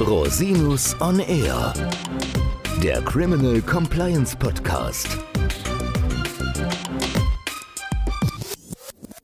Rosinus on Air, der Criminal Compliance Podcast.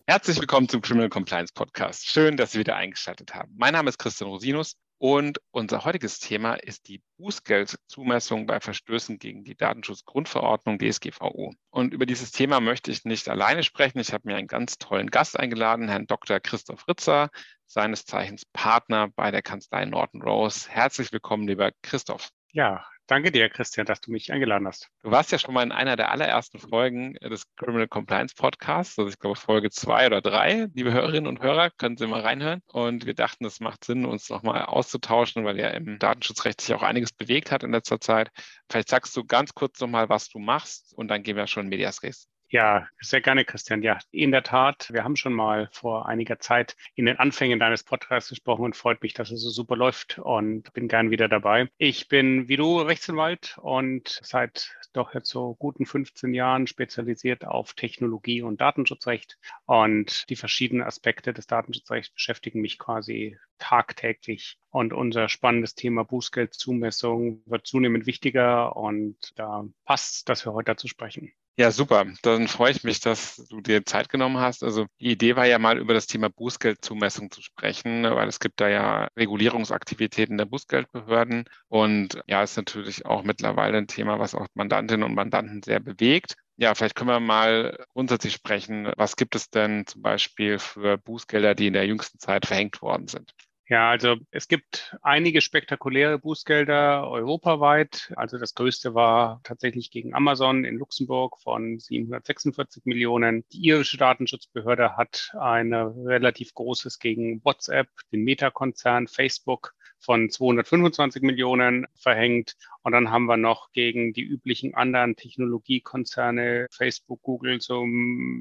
Herzlich willkommen zum Criminal Compliance Podcast. Schön, dass Sie wieder eingeschaltet haben. Mein Name ist Christian Rosinus und unser heutiges Thema ist die Bußgeldzumessung bei Verstößen gegen die Datenschutzgrundverordnung DSGVO. Und über dieses Thema möchte ich nicht alleine sprechen. Ich habe mir einen ganz tollen Gast eingeladen, Herrn Dr. Christoph Ritzer, seines Zeichens Partner bei der Kanzlei Norton Rose. Herzlich willkommen, lieber Christoph. Ja, danke dir, Christian, dass du mich eingeladen hast. Du warst ja schon mal in einer der allerersten Folgen des Criminal Compliance Podcasts, also ich glaube Folge zwei oder drei. Liebe Hörerinnen und Hörer, können Sie mal reinhören. Und wir dachten, es macht Sinn, uns nochmal auszutauschen, weil ja im Datenschutzrecht sich auch einiges bewegt hat in letzter Zeit. Vielleicht sagst du ganz kurz nochmal, was du machst und dann gehen wir schon in Medias Res. Ja, sehr gerne, Christian. Ja, in der Tat, wir haben schon mal vor einiger Zeit in den Anfängen deines Podcasts gesprochen und freut mich, dass es so super läuft und bin gern wieder dabei. Ich bin wie du Rechtsanwalt und seit doch jetzt so guten 15 Jahren spezialisiert auf Technologie und Datenschutzrecht und die verschiedenen Aspekte des Datenschutzrechts beschäftigen mich quasi tagtäglich. Und unser spannendes Thema Bußgeldzumessung wird zunehmend wichtiger und da passt, dass wir heute dazu sprechen. Ja, super. Dann freue ich mich, dass du dir Zeit genommen hast. Also die Idee war ja mal über das Thema Bußgeldzumessung zu sprechen, weil es gibt da ja Regulierungsaktivitäten der Bußgeldbehörden und ja, ist natürlich auch mittlerweile ein Thema, was auch Mandantinnen und Mandanten sehr bewegt. Ja, vielleicht können wir mal grundsätzlich sprechen. Was gibt es denn zum Beispiel für Bußgelder, die in der jüngsten Zeit verhängt worden sind? Ja, also es gibt einige spektakuläre Bußgelder europaweit. Also das größte war tatsächlich gegen Amazon in Luxemburg von 746 Millionen. Die irische Datenschutzbehörde hat ein relativ großes gegen WhatsApp, den Meta-Konzern, Facebook von 225 Millionen verhängt. Und dann haben wir noch gegen die üblichen anderen Technologiekonzerne, Facebook, Google, so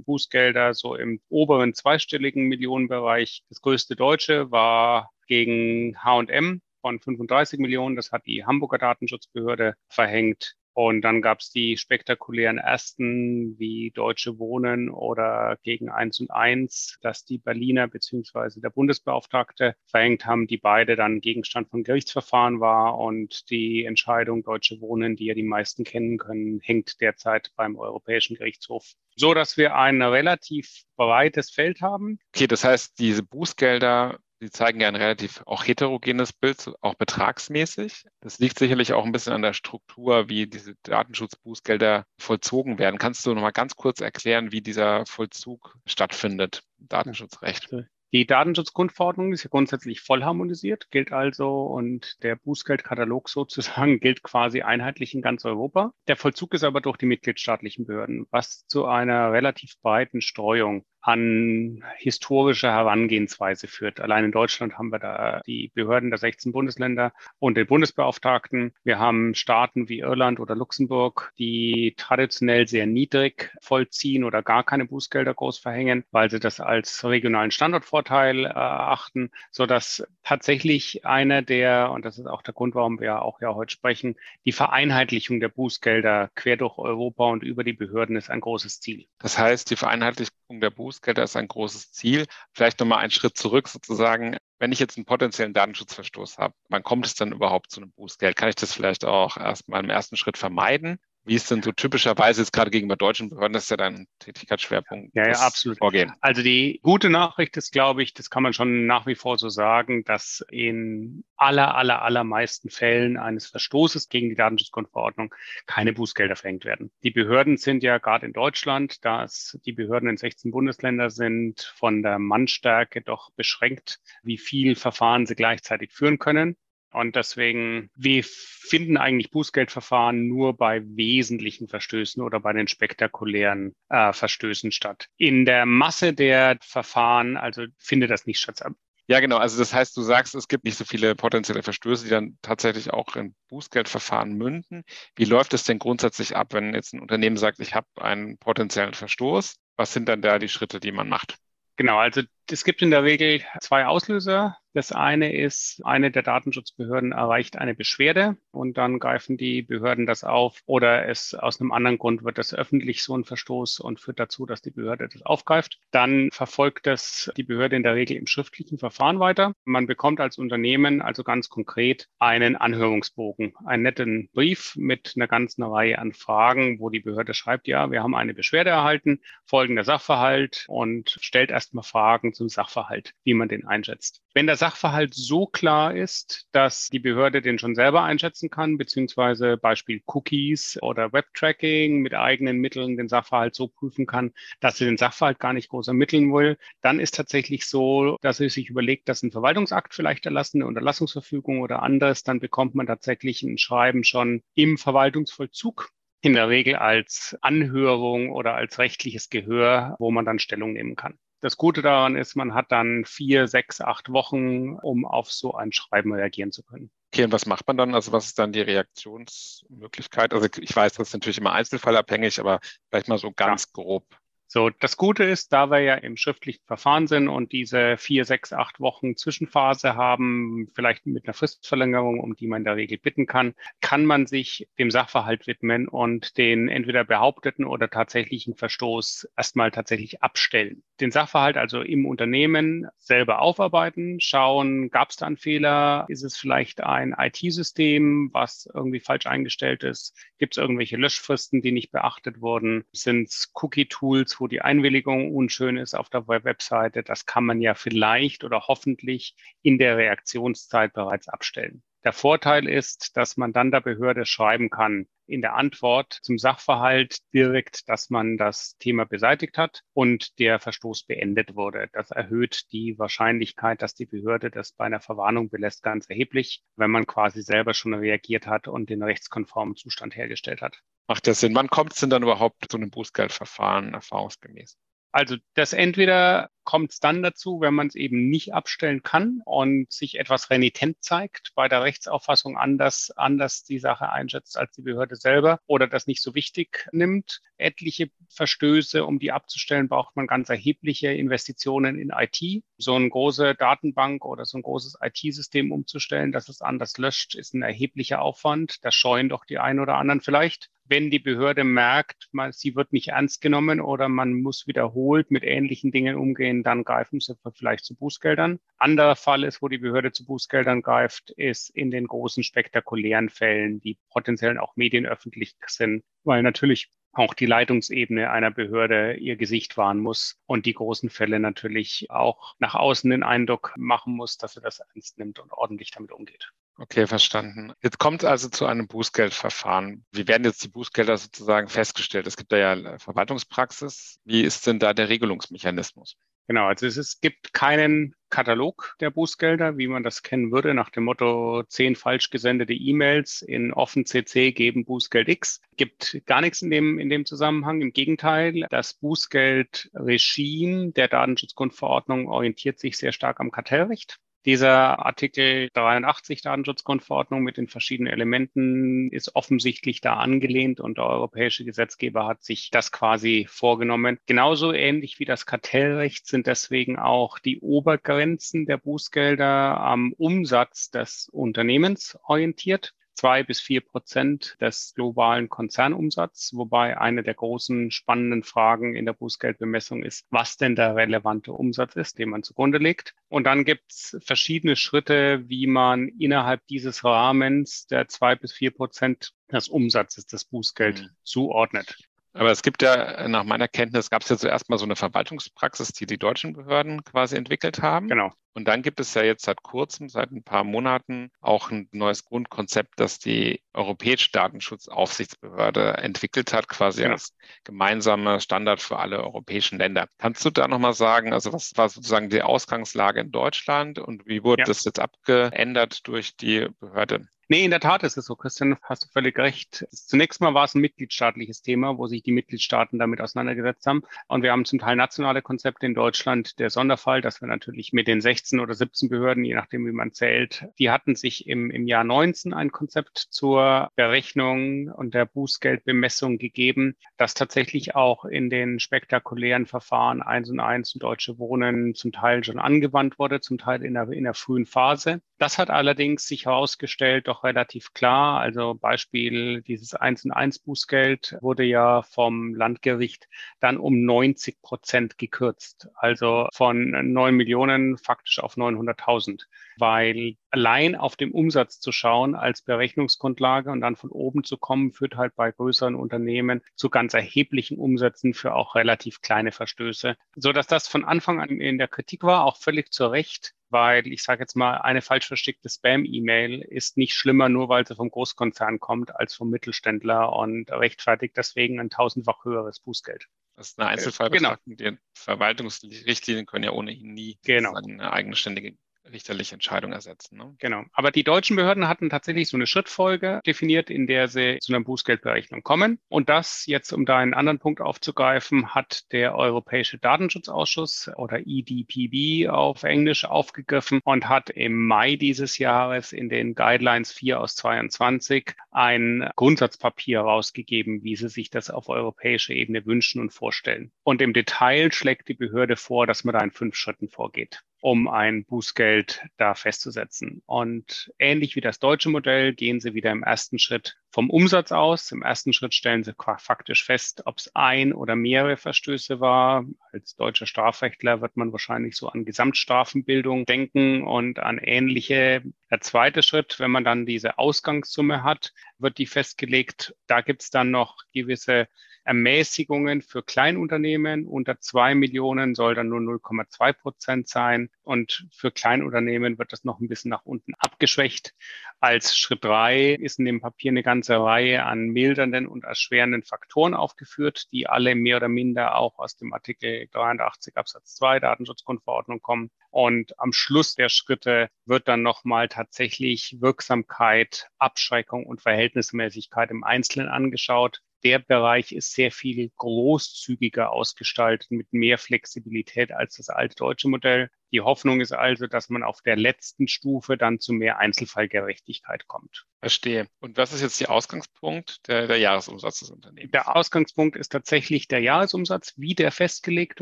Bußgelder so im oberen zweistelligen Millionenbereich. Das größte deutsche war gegen H&M von 35 Millionen. Das hat die Hamburger Datenschutzbehörde verhängt. Und dann gab es die spektakulären ersten wie Deutsche Wohnen oder gegen eins und eins, dass die Berliner beziehungsweise der Bundesbeauftragte verhängt haben, die beide dann Gegenstand von Gerichtsverfahren war. Und die Entscheidung Deutsche Wohnen, die ja die meisten kennen können, hängt derzeit beim Europäischen Gerichtshof. So dass wir ein relativ breites Feld haben. Okay, das heißt, diese Bußgelder Sie zeigen ja ein relativ auch heterogenes Bild, auch betragsmäßig. Das liegt sicherlich auch ein bisschen an der Struktur, wie diese Datenschutzbußgelder vollzogen werden. Kannst du noch mal ganz kurz erklären, wie dieser Vollzug stattfindet? Datenschutzrecht. Die Datenschutzgrundverordnung ist ja grundsätzlich voll harmonisiert, gilt also und der Bußgeldkatalog sozusagen gilt quasi einheitlich in ganz Europa. Der Vollzug ist aber durch die mitgliedstaatlichen Behörden, was zu einer relativ breiten Streuung an historischer Herangehensweise führt. Allein in Deutschland haben wir da die Behörden der 16 Bundesländer und den Bundesbeauftragten. Wir haben Staaten wie Irland oder Luxemburg, die traditionell sehr niedrig vollziehen oder gar keine Bußgelder groß verhängen, weil sie das als regionalen Standortvorteil erachten, so dass tatsächlich einer der, und das ist auch der Grund, warum wir auch ja heute sprechen, die Vereinheitlichung der Bußgelder quer durch Europa und über die Behörden ist ein großes Ziel. Das heißt, die Vereinheitlichung der Bußgelder Bußgelder ist ein großes Ziel. Vielleicht nochmal einen Schritt zurück sozusagen. Wenn ich jetzt einen potenziellen Datenschutzverstoß habe, wann kommt es dann überhaupt zu einem Bußgeld? Kann ich das vielleicht auch erstmal im ersten Schritt vermeiden? Wie ist denn so typischerweise jetzt gerade gegenüber deutschen Behörden, das ist ja dein Tätigkeitsschwerpunkt. Ja, ja, absolut. Vorgehen. Also die gute Nachricht ist, glaube ich, das kann man schon nach wie vor so sagen, dass in aller, aller, allermeisten Fällen eines Verstoßes gegen die Datenschutzgrundverordnung keine Bußgelder verhängt werden. Die Behörden sind ja gerade in Deutschland, da es die Behörden in 16 Bundesländer sind, von der Mannstärke doch beschränkt, wie viel Verfahren sie gleichzeitig führen können. Und deswegen, wir finden eigentlich Bußgeldverfahren nur bei wesentlichen Verstößen oder bei den spektakulären äh, Verstößen statt. In der Masse der Verfahren, also findet das nicht statt. Ja, genau. Also das heißt, du sagst, es gibt nicht so viele potenzielle Verstöße, die dann tatsächlich auch in Bußgeldverfahren münden. Wie läuft es denn grundsätzlich ab, wenn jetzt ein Unternehmen sagt, ich habe einen potenziellen Verstoß? Was sind dann da die Schritte, die man macht? Genau, also Es gibt in der Regel zwei Auslöser. Das eine ist, eine der Datenschutzbehörden erreicht eine Beschwerde und dann greifen die Behörden das auf oder es aus einem anderen Grund wird das öffentlich so ein Verstoß und führt dazu, dass die Behörde das aufgreift. Dann verfolgt das die Behörde in der Regel im schriftlichen Verfahren weiter. Man bekommt als Unternehmen also ganz konkret einen Anhörungsbogen, einen netten Brief mit einer ganzen Reihe an Fragen, wo die Behörde schreibt, ja, wir haben eine Beschwerde erhalten, folgender Sachverhalt und stellt erstmal Fragen zum Sachverhalt, wie man den einschätzt. Wenn der Sachverhalt so klar ist, dass die Behörde den schon selber einschätzen kann, beziehungsweise Beispiel Cookies oder Webtracking mit eigenen Mitteln den Sachverhalt so prüfen kann, dass sie den Sachverhalt gar nicht groß ermitteln will, dann ist tatsächlich so, dass sie sich überlegt, dass ein Verwaltungsakt vielleicht erlassen, eine Unterlassungsverfügung oder anderes, dann bekommt man tatsächlich ein Schreiben schon im Verwaltungsvollzug in der Regel als Anhörung oder als rechtliches Gehör, wo man dann Stellung nehmen kann. Das Gute daran ist, man hat dann vier, sechs, acht Wochen, um auf so ein Schreiben reagieren zu können. Okay, und was macht man dann? Also was ist dann die Reaktionsmöglichkeit? Also ich weiß, das ist natürlich immer einzelfallabhängig, aber vielleicht mal so ganz ja. grob. So, das Gute ist, da wir ja im schriftlichen Verfahren sind und diese vier, sechs, acht Wochen Zwischenphase haben, vielleicht mit einer Fristverlängerung, um die man in der Regel bitten kann, kann man sich dem Sachverhalt widmen und den entweder behaupteten oder tatsächlichen Verstoß erstmal tatsächlich abstellen. Den Sachverhalt also im Unternehmen selber aufarbeiten, schauen, gab es da einen Fehler? Ist es vielleicht ein IT-System, was irgendwie falsch eingestellt ist? Gibt es irgendwelche Löschfristen, die nicht beachtet wurden? Sind es Cookie-Tools, wo die Einwilligung unschön ist auf der Webseite, das kann man ja vielleicht oder hoffentlich in der Reaktionszeit bereits abstellen. Der Vorteil ist, dass man dann der Behörde schreiben kann, in der Antwort zum Sachverhalt direkt, dass man das Thema beseitigt hat und der Verstoß beendet wurde. Das erhöht die Wahrscheinlichkeit, dass die Behörde das bei einer Verwarnung belässt, ganz erheblich, wenn man quasi selber schon reagiert hat und den rechtskonformen Zustand hergestellt hat. Macht das Sinn? Wann kommt es denn dann überhaupt zu einem Bußgeldverfahren erfahrungsgemäß? Also das entweder kommt es dann dazu, wenn man es eben nicht abstellen kann und sich etwas renitent zeigt, bei der Rechtsauffassung anders, anders die Sache einschätzt als die Behörde selber oder das nicht so wichtig nimmt. Etliche Verstöße, um die abzustellen, braucht man ganz erhebliche Investitionen in IT. So eine große Datenbank oder so ein großes IT-System umzustellen, dass es anders löscht, ist ein erheblicher Aufwand. Das scheuen doch die einen oder anderen vielleicht wenn die Behörde merkt, man, sie wird nicht ernst genommen oder man muss wiederholt mit ähnlichen Dingen umgehen, dann greifen sie vielleicht zu Bußgeldern. Anderer Fall ist, wo die Behörde zu Bußgeldern greift, ist in den großen spektakulären Fällen, die potenziell auch medienöffentlich sind, weil natürlich auch die Leitungsebene einer Behörde ihr Gesicht wahren muss und die großen Fälle natürlich auch nach außen den Eindruck machen muss, dass sie das ernst nimmt und ordentlich damit umgeht. Okay, verstanden. Jetzt kommt also zu einem Bußgeldverfahren. Wie werden jetzt die Bußgelder sozusagen festgestellt? Es gibt da ja Verwaltungspraxis. Wie ist denn da der Regelungsmechanismus? Genau, also es, ist, gibt keinen Katalog der Bußgelder, wie man das kennen würde, nach dem Motto zehn falsch gesendete E-Mails in offen CC geben Bußgeld X. Gibt gar nichts in dem, in dem Zusammenhang. Im Gegenteil, das Bußgeldregime der Datenschutzgrundverordnung orientiert sich sehr stark am Kartellrecht. Dieser Artikel 83 Datenschutzgrundverordnung mit den verschiedenen Elementen ist offensichtlich da angelehnt und der europäische Gesetzgeber hat sich das quasi vorgenommen. Genauso ähnlich wie das Kartellrecht sind deswegen auch die Obergrenzen der Bußgelder am Umsatz des Unternehmens orientiert zwei bis vier Prozent des globalen Konzernumsatzes, wobei eine der großen spannenden Fragen in der Bußgeldbemessung ist, was denn der relevante Umsatz ist, den man zugrunde legt. Und dann gibt es verschiedene Schritte, wie man innerhalb dieses Rahmens der zwei bis vier Prozent des Umsatzes des Bußgeld mhm. zuordnet. Aber es gibt ja, nach meiner Kenntnis, gab es ja zuerst mal so eine Verwaltungspraxis, die die deutschen Behörden quasi entwickelt haben. Genau. Und dann gibt es ja jetzt seit kurzem, seit ein paar Monaten, auch ein neues Grundkonzept, das die Europäische Datenschutzaufsichtsbehörde entwickelt hat, quasi genau. als gemeinsamer Standard für alle europäischen Länder. Kannst du da nochmal sagen, also was war sozusagen die Ausgangslage in Deutschland und wie wurde ja. das jetzt abgeändert durch die Behörde? Nee, in der Tat ist es so, Christian, hast du völlig recht. Zunächst mal war es ein mitgliedstaatliches Thema, wo sich die Mitgliedstaaten damit auseinandergesetzt haben. Und wir haben zum Teil nationale Konzepte in Deutschland. Der Sonderfall, dass wir natürlich mit den 16 16 oder 17 Behörden, je nachdem, wie man zählt, die hatten sich im, im Jahr 19 ein Konzept zur Berechnung und der Bußgeldbemessung gegeben, das tatsächlich auch in den spektakulären Verfahren 1 und 1 und Deutsche Wohnen zum Teil schon angewandt wurde, zum Teil in der, in der frühen Phase. Das hat allerdings sich herausgestellt, doch relativ klar. Also Beispiel dieses 1 und 1 Bußgeld wurde ja vom Landgericht dann um 90 Prozent gekürzt. Also von 9 Millionen faktisch auf 900.000, weil allein auf dem Umsatz zu schauen als Berechnungsgrundlage und dann von oben zu kommen, führt halt bei größeren Unternehmen zu ganz erheblichen Umsätzen für auch relativ kleine Verstöße, so dass das von Anfang an in der Kritik war, auch völlig zu Recht weil ich sage jetzt mal, eine falsch verstickte Spam-E-Mail ist nicht schlimmer, nur weil sie vom Großkonzern kommt, als vom Mittelständler und rechtfertigt deswegen ein tausendfach höheres Bußgeld. Das ist eine Einzelfallbetrachtung. Genau. Die Verwaltungsrichtlinien können ja ohnehin nie genau. eine eigenständige richterliche Entscheidung ersetzen. Ne? Genau. Aber die deutschen Behörden hatten tatsächlich so eine Schrittfolge definiert, in der sie zu einer Bußgeldberechnung kommen. Und das jetzt, um da einen anderen Punkt aufzugreifen, hat der Europäische Datenschutzausschuss oder EDPB auf Englisch aufgegriffen und hat im Mai dieses Jahres in den Guidelines 4 aus 22 ein Grundsatzpapier rausgegeben, wie sie sich das auf europäischer Ebene wünschen und vorstellen. Und im Detail schlägt die Behörde vor, dass man da in fünf Schritten vorgeht um ein Bußgeld da festzusetzen. Und ähnlich wie das deutsche Modell gehen sie wieder im ersten Schritt vom Umsatz aus. Im ersten Schritt stellen sie faktisch fest, ob es ein oder mehrere Verstöße war. Als deutscher Strafrechtler wird man wahrscheinlich so an Gesamtstrafenbildung denken und an ähnliche. Der zweite Schritt, wenn man dann diese Ausgangssumme hat, wird die festgelegt. Da gibt es dann noch gewisse Ermäßigungen für Kleinunternehmen. Unter zwei Millionen soll dann nur 0,2 Prozent sein. Und für Kleinunternehmen wird das noch ein bisschen nach unten abgeschwächt. Als Schritt drei ist in dem Papier eine ganze Reihe an mildernden und erschwerenden Faktoren aufgeführt, die alle mehr oder minder auch aus dem Artikel 83 Absatz 2 Datenschutzgrundverordnung kommen. Und am Schluss der Schritte wird dann nochmal tatsächlich Wirksamkeit, Abschreckung und Verhältnismäßigkeit im Einzelnen angeschaut der Bereich ist sehr viel großzügiger ausgestaltet mit mehr Flexibilität als das alte deutsche Modell. Die Hoffnung ist also, dass man auf der letzten Stufe dann zu mehr Einzelfallgerechtigkeit kommt. Verstehe. Und was ist jetzt der Ausgangspunkt, der, der Jahresumsatz des Unternehmens? Der Ausgangspunkt ist tatsächlich der Jahresumsatz, wie der festgelegt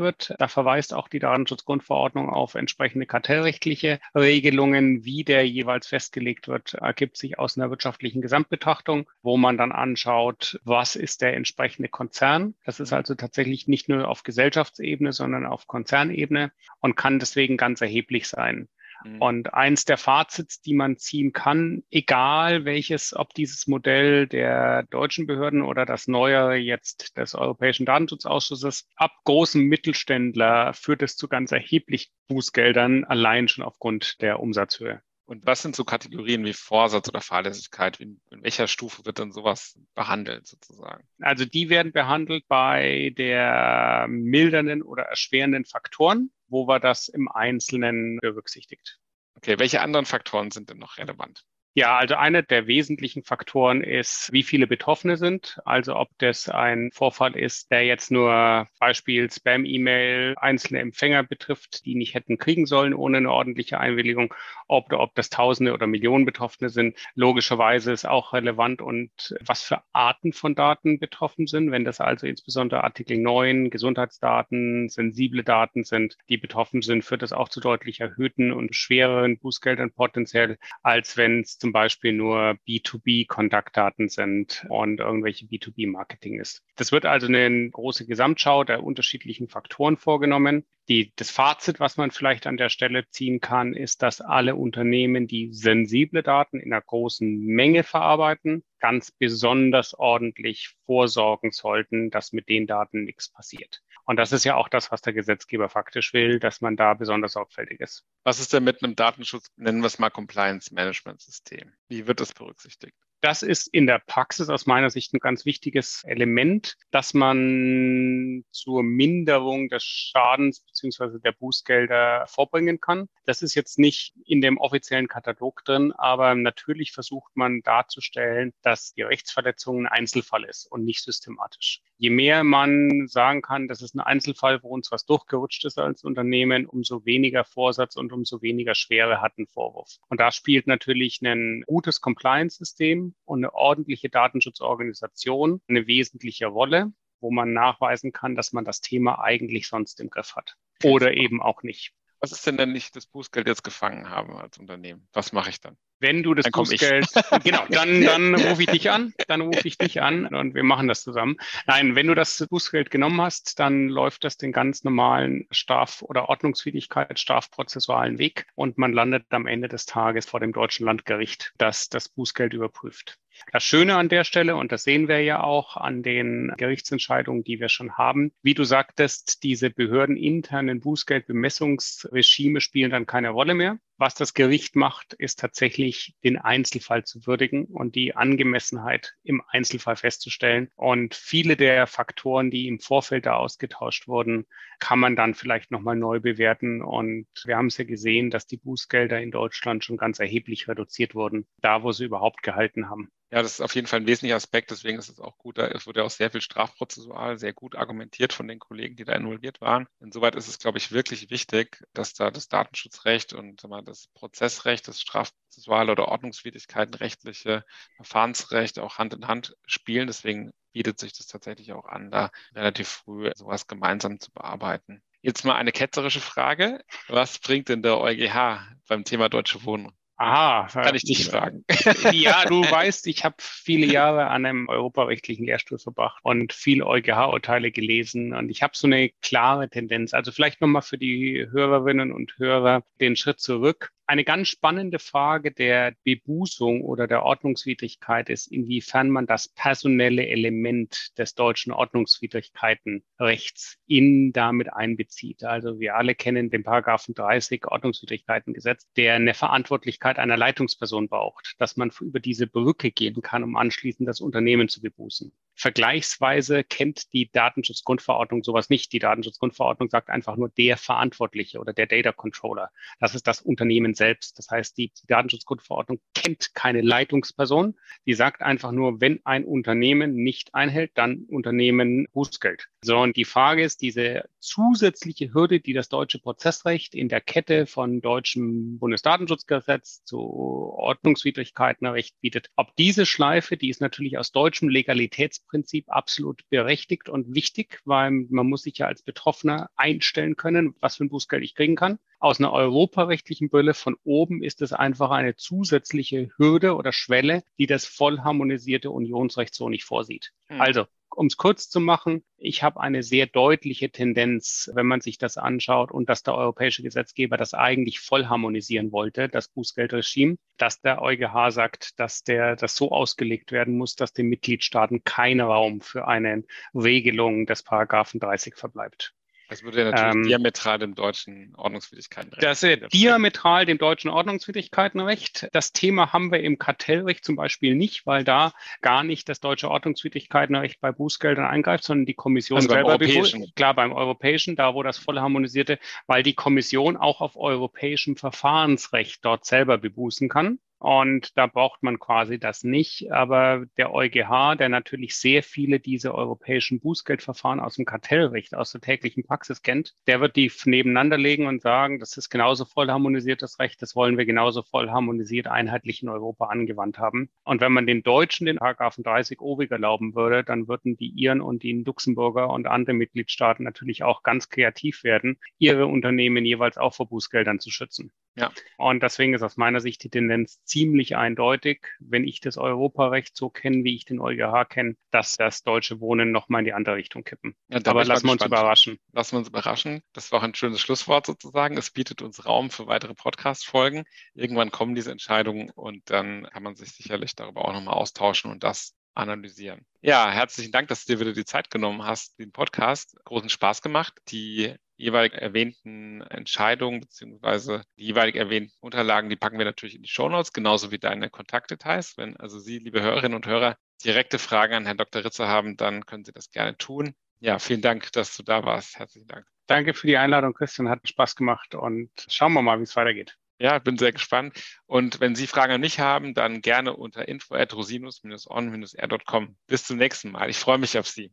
wird. Da verweist auch die Datenschutzgrundverordnung auf entsprechende kartellrechtliche Regelungen, wie der jeweils festgelegt wird, ergibt sich aus einer wirtschaftlichen Gesamtbetrachtung, wo man dann anschaut, was ist der entsprechende Konzern. Das ist also tatsächlich nicht nur auf Gesellschaftsebene, sondern auf Konzernebene und kann deswegen ganz erheblich sein. Mhm. Und eins der Fazits, die man ziehen kann, egal welches, ob dieses Modell der deutschen Behörden oder das neuere jetzt des Europäischen Datenschutzausschusses, ab großen Mittelständler führt es zu ganz erheblichen Bußgeldern allein schon aufgrund der Umsatzhöhe. Und was sind so Kategorien wie Vorsatz oder Fahrlässigkeit? In, in, welcher Stufe wird dann sowas behandelt sozusagen? Also die werden behandelt bei der mildernden oder erschwerenden Faktoren wo wir das im Einzelnen berücksichtigt. Okay, welche anderen Faktoren sind denn noch relevant? Ja, also einer der wesentlichen Faktoren ist, wie viele Betroffene sind. Also ob das ein Vorfall ist, der jetzt nur Beispiel Spam-E-Mail einzelne Empfänger betrifft, die nicht hätten kriegen sollen ohne eine ordentliche Einwilligung, ob, ob das Tausende oder Millionen Betroffene sind. Logischerweise ist auch relevant und was für Arten von Daten betroffen sind. Wenn das also insbesondere Artikel 9 Gesundheitsdaten, sensible Daten sind, die betroffen sind, führt das auch zu deutlich erhöhten und schwereren Bußgeldern potenziell, als wenn es zum Beispiel nur B2B-Kontaktdaten sind und irgendwelche B2B-Marketing ist. Das wird also eine große Gesamtschau der unterschiedlichen Faktoren vorgenommen. Die, das Fazit, was man vielleicht an der Stelle ziehen kann, ist, dass alle Unternehmen, die sensible Daten in einer großen Menge verarbeiten, ganz besonders ordentlich vorsorgen sollten, dass mit den Daten nichts passiert. Und das ist ja auch das, was der Gesetzgeber faktisch will, dass man da besonders sorgfältig ist. Was ist denn mit einem Datenschutz, nennen wir es mal Compliance Management System? Wie wird das berücksichtigt? Das ist in der Praxis aus meiner Sicht ein ganz wichtiges Element, dass man zur Minderung des Schadens beziehungsweise der Bußgelder vorbringen kann. Das ist jetzt nicht in dem offiziellen Katalog drin, aber natürlich versucht man darzustellen, dass die Rechtsverletzung ein Einzelfall ist und nicht systematisch. Je mehr man sagen kann, das ist ein Einzelfall, wo uns was durchgerutscht ist als Unternehmen, umso weniger Vorsatz und umso weniger Schwere hat ein Vorwurf. Und da spielt natürlich ein gutes Compliance-System und eine ordentliche Datenschutzorganisation eine wesentliche Rolle, wo man nachweisen kann, dass man das Thema eigentlich sonst im Griff hat. Oder eben auch nicht. Was ist denn, wenn ich das Bußgeld jetzt gefangen habe als Unternehmen? Was mache ich dann? Wenn du das dann Bußgeld, genau, dann, dann rufe ich dich an, dann rufe ich dich an und wir machen das zusammen. Nein, wenn du das Bußgeld genommen hast, dann läuft das den ganz normalen Straf- oder Ordnungswidrigkeit, strafprozessualen Weg und man landet am Ende des Tages vor dem deutschen Landgericht, das das Bußgeld überprüft. Das Schöne an der Stelle, und das sehen wir ja auch an den Gerichtsentscheidungen, die wir schon haben, wie du sagtest, diese behördeninternen Bußgeldbemessungsregime spielen dann keine Rolle mehr. Was das Gericht macht, ist tatsächlich den Einzelfall zu würdigen und die Angemessenheit im Einzelfall festzustellen. Und viele der Faktoren, die im Vorfeld da ausgetauscht wurden, kann man dann vielleicht nochmal neu bewerten. Und wir haben es ja gesehen, dass die Bußgelder in Deutschland schon ganz erheblich reduziert wurden, da wo sie überhaupt gehalten haben. Ja, das ist auf jeden Fall ein wesentlicher Aspekt. Deswegen ist es auch gut, da wurde auch sehr viel strafprozessual, sehr gut argumentiert von den Kollegen, die da involviert waren. Insoweit ist es, glaube ich, wirklich wichtig, dass da das Datenschutzrecht und das Prozessrecht, das strafprozessuale oder ordnungswidrigkeitenrechtliche Verfahrensrecht auch Hand in Hand spielen. Deswegen bietet sich das tatsächlich auch an, da relativ früh sowas gemeinsam zu bearbeiten. Jetzt mal eine ketzerische Frage. Was bringt denn der EuGH beim Thema Deutsche Wohnen? Aha, kann ich dich fragen. Ja, du weißt, ich habe viele Jahre an einem europarechtlichen Lehrstuhl verbracht und viel EuGH-Urteile gelesen und ich habe so eine klare Tendenz. Also vielleicht nochmal für die Hörerinnen und Hörer den Schritt zurück. Eine ganz spannende Frage der Bebußung oder der Ordnungswidrigkeit ist, inwiefern man das personelle Element des deutschen Ordnungswidrigkeitenrechts in damit einbezieht. Also wir alle kennen den Paragraphen 30 Ordnungswidrigkeitengesetz, der eine Verantwortlichkeit einer Leitungsperson braucht, dass man über diese Brücke gehen kann, um anschließend das Unternehmen zu bebußen. Vergleichsweise kennt die Datenschutzgrundverordnung sowas nicht. Die Datenschutzgrundverordnung sagt einfach nur der Verantwortliche oder der Data Controller. Das ist das Unternehmen selbst. Das heißt, die, die Datenschutzgrundverordnung kennt keine Leitungsperson. Die sagt einfach nur, wenn ein Unternehmen nicht einhält, dann Unternehmen Bußgeld. So, und die Frage ist, diese zusätzliche Hürde, die das deutsche Prozessrecht in der Kette von deutschem Bundesdatenschutzgesetz zu Ordnungswidrigkeitenrecht bietet, ob diese Schleife, die ist natürlich aus deutschem Legalitätsprinzip absolut berechtigt und wichtig, weil man muss sich ja als Betroffener einstellen können, was für ein Bußgeld ich kriegen kann. Aus einer europarechtlichen Brille von oben ist es einfach eine zusätzliche Hürde oder Schwelle, die das vollharmonisierte Unionsrecht so nicht vorsieht. Hm. Also um es kurz zu machen, ich habe eine sehr deutliche Tendenz, wenn man sich das anschaut und dass der europäische Gesetzgeber das eigentlich voll harmonisieren wollte, das Bußgeldregime, dass der EuGH sagt, dass der das so ausgelegt werden muss, dass den Mitgliedstaaten kein Raum für eine Regelung des Paragraphen 30 verbleibt. Das würde ja natürlich ähm, diametral dem deutschen Ordnungswidrigkeitenrecht. Das ist diametral dem deutschen Ordnungswidrigkeitenrecht. Das Thema haben wir im Kartellrecht zum Beispiel nicht, weil da gar nicht das deutsche Ordnungswidrigkeitenrecht bei Bußgeldern eingreift, sondern die Kommission also selber beim Klar, beim europäischen, da wo das voll harmonisierte, weil die Kommission auch auf europäischem Verfahrensrecht dort selber bebußen kann. Und da braucht man quasi das nicht. Aber der EuGH, der natürlich sehr viele diese europäischen Bußgeldverfahren aus dem Kartellrecht, aus der täglichen Praxis kennt, der wird die nebeneinander legen und sagen, das ist genauso voll harmonisiertes Recht, das wollen wir genauso voll harmonisiert einheitlich in Europa angewandt haben. Und wenn man den Deutschen den Paragraphen 30 OWIG erlauben würde, dann würden die Iren und die Luxemburger und andere Mitgliedstaaten natürlich auch ganz kreativ werden, ihre Unternehmen jeweils auch vor Bußgeldern zu schützen. Ja. Und deswegen ist aus meiner Sicht die Tendenz ziemlich eindeutig, wenn ich das Europarecht so kenne, wie ich den EuGH kenne, dass das deutsche Wohnen nochmal in die andere Richtung kippen. Ja, Aber lassen wir uns überraschen. Lassen wir uns überraschen. Das war auch ein schönes Schlusswort sozusagen. Es bietet uns Raum für weitere Podcast-Folgen. Irgendwann kommen diese Entscheidungen und dann kann man sich sicherlich darüber auch nochmal austauschen und das analysieren. Ja, herzlichen Dank, dass du dir wieder die Zeit genommen hast, den Podcast. Großen Spaß gemacht. Die jeweilig erwähnten Entscheidungen beziehungsweise die jeweilig erwähnten Unterlagen, die packen wir natürlich in die Shownotes, genauso wie deine Kontaktdetails. Wenn also Sie, liebe Hörerinnen und Hörer, direkte Fragen an Herrn Dr. Ritzer haben, dann können Sie das gerne tun. Ja, vielen Dank, dass du da warst. Herzlichen Dank. Danke für die Einladung, Christian. Hat Spaß gemacht und schauen wir mal, wie es weitergeht. Ja, bin sehr gespannt. Und wenn Sie Fragen an mich haben, dann gerne unter info at rosinus-on-r.com. Bis zum nächsten Mal. Ich freue mich auf Sie.